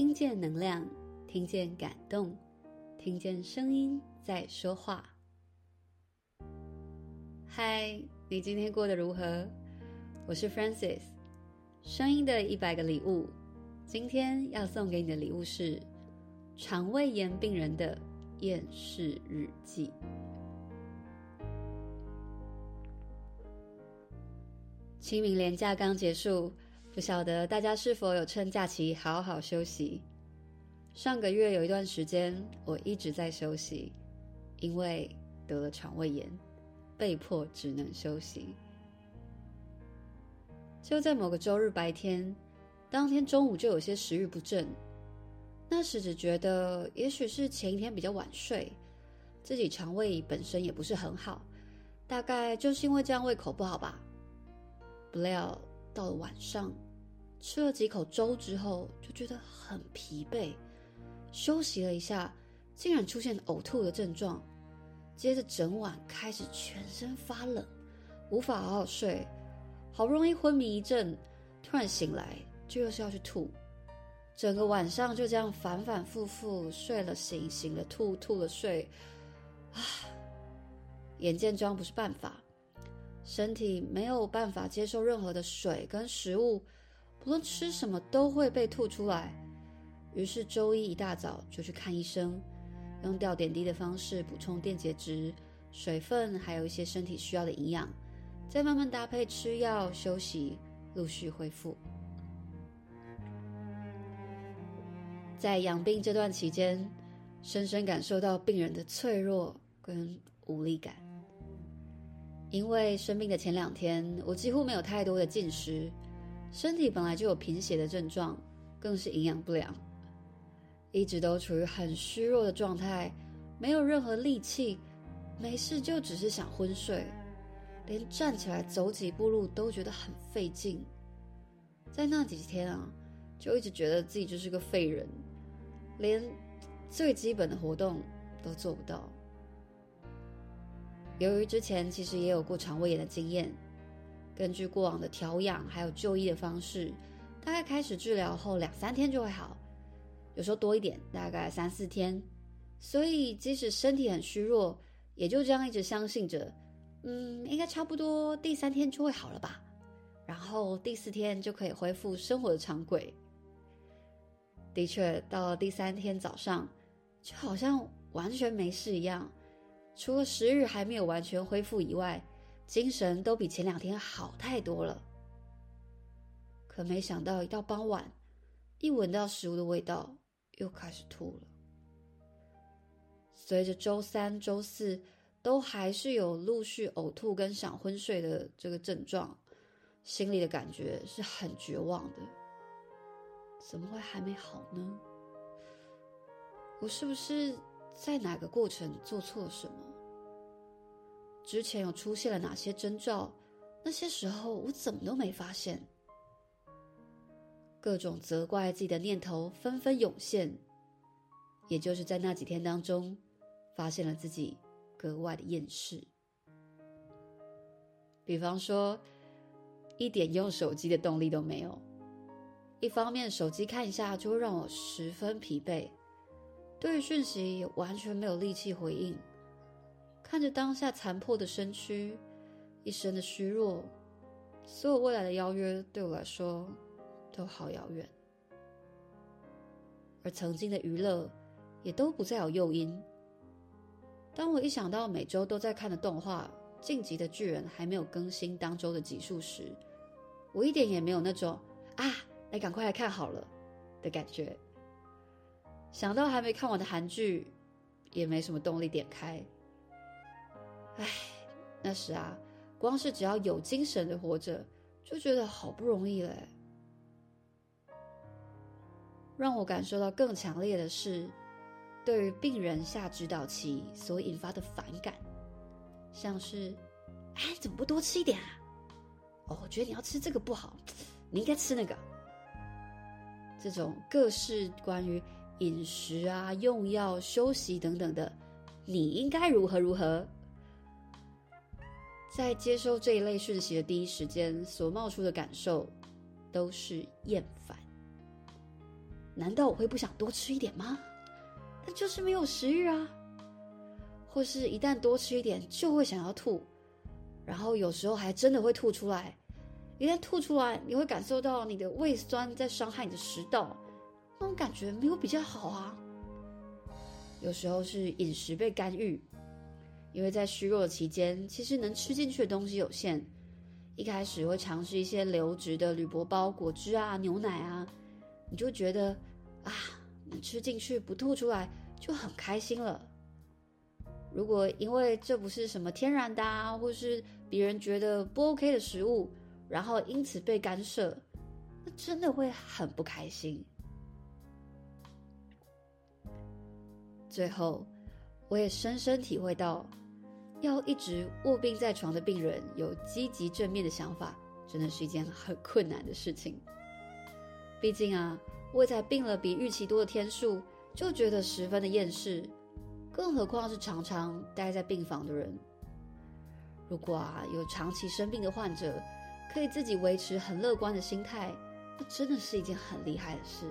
听见能量，听见感动，听见声音在说话。嗨，你今天过得如何？我是 Frances，声音的一百个礼物。今天要送给你的礼物是肠胃炎病人的厌世日记。清明连假刚结束，不晓得大家是否有趁假期好好休息？上个月有一段时间，我一直在休息，因为得了肠胃炎，被迫只能休息。就在某个周日白天，当天中午就有些食欲不振。那时只觉得，也许是前一天比较晚睡，自己肠胃本身也不是很好，大概就是因为这样胃口不好吧。不料到了晚上，吃了几口粥之后，就觉得很疲惫。休息了一下，竟然出现呕吐的症状。接着整晚开始全身发冷，无法好好睡。好不容易昏迷一阵，突然醒来，就又是要去吐。整个晚上就这样反反复复，睡了醒，醒了吐，吐了睡。啊！眼见这样不是办法。身体没有办法接受任何的水跟食物，不论吃什么都会被吐出来。于是周一一大早就去看医生，用吊点滴的方式补充电解质、水分，还有一些身体需要的营养，再慢慢搭配吃药、休息，陆续恢复。在养病这段期间，深深感受到病人的脆弱跟无力感。因为生病的前两天，我几乎没有太多的进食，身体本来就有贫血的症状，更是营养不良，一直都处于很虚弱的状态，没有任何力气，没事就只是想昏睡，连站起来走几步路都觉得很费劲。在那几天啊，就一直觉得自己就是个废人，连最基本的活动都做不到。由于之前其实也有过肠胃炎的经验，根据过往的调养还有就医的方式，大概开始治疗后两三天就会好，有时候多一点，大概三四天。所以即使身体很虚弱，也就这样一直相信着，嗯，应该差不多第三天就会好了吧，然后第四天就可以恢复生活的常轨。的确，到了第三天早上，就好像完全没事一样。除了食欲还没有完全恢复以外，精神都比前两天好太多了。可没想到，一到傍晚，一闻到食物的味道，又开始吐了。随着周三、周四都还是有陆续呕吐跟想昏睡的这个症状，心里的感觉是很绝望的。怎么会还没好呢？我是不是在哪个过程做错了什么？之前有出现了哪些征兆？那些时候我怎么都没发现。各种责怪自己的念头纷纷涌现，也就是在那几天当中，发现了自己格外的厌世。比方说，一点用手机的动力都没有。一方面，手机看一下就会让我十分疲惫，对于讯息也完全没有力气回应。看着当下残破的身躯，一身的虚弱，所有未来的邀约对我来说都好遥远，而曾经的娱乐也都不再有诱因。当我一想到每周都在看的动画《进击的巨人》还没有更新当周的集数时，我一点也没有那种啊，来赶快来看好了的感觉。想到还没看完的韩剧，也没什么动力点开。唉，那时啊，光是只要有精神的活着，就觉得好不容易嘞。让我感受到更强烈的是，对于病人下指导期所引发的反感，像是，哎，怎么不多吃一点啊？哦，我觉得你要吃这个不好，你应该吃那个。这种各式关于饮食啊、用药、休息等等的，你应该如何如何。在接收这一类讯息的第一时间，所冒出的感受都是厌烦。难道我会不想多吃一点吗？但就是没有食欲啊。或是一旦多吃一点，就会想要吐，然后有时候还真的会吐出来。一旦吐出来，你会感受到你的胃酸在伤害你的食道，那种感觉没有比较好啊。有时候是饮食被干预，因为在虚弱的期间，其实能吃进去的东西有限。一开始会尝试一些流质的铝箔包果汁啊、牛奶啊，你就觉得啊，能吃进去不吐出来就很开心了。如果因为这不是什么天然的啊，或是别人觉得不 OK 的食物，然后因此被干涉，那真的会很不开心。最后，我也深深体会到。要一直卧病在床的病人有积极正面的想法，真的是一件很困难的事情。毕竟啊，我才病了比预期多的天数，就觉得十分的厌世，更何况是常常待在病房的人。如果啊，有长期生病的患者，可以自己维持很乐观的心态，那真的是一件很厉害的事。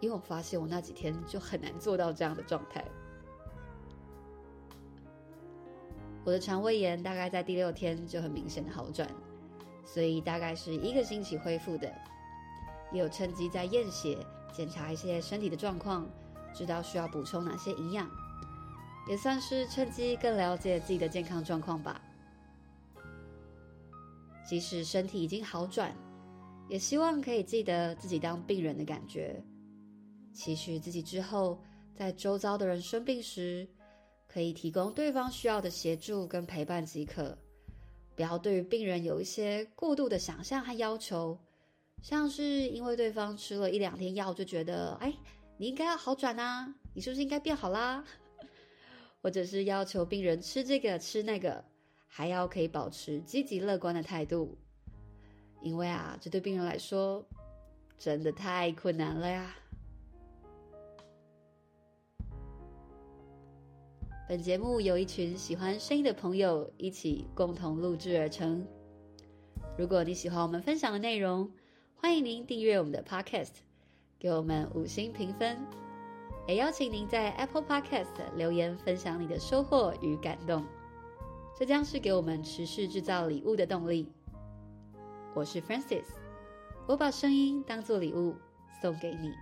因为我发现我那几天就很难做到这样的状态。我的肠胃炎大概在第六天就很明显的好转，所以大概是一个星期恢复的。也有趁机在验血检查一些身体的状况，知道需要补充哪些营养，也算是趁机更了解自己的健康状况吧。即使身体已经好转，也希望可以记得自己当病人的感觉，期许自己之后在周遭的人生病时，可以提供对方需要的协助跟陪伴即可，不要对于病人有一些过度的想象和要求，像是因为对方吃了一两天药就觉得，哎，你应该要好转啊，你是不是应该变好啦？或者是要求病人吃这个吃那个，还要可以保持积极乐观的态度，因为啊，这对病人来说真的太困难了呀。本节目由一群喜欢声音的朋友一起共同录制而成。如果你喜欢我们分享的内容，欢迎您订阅我们的 Podcast，给我们五星评分，也邀请您在 Apple Podcast 留言分享你的收获与感动，这将是给我们持续制造礼物的动力。我是 Francis，我把声音当作礼物送给你。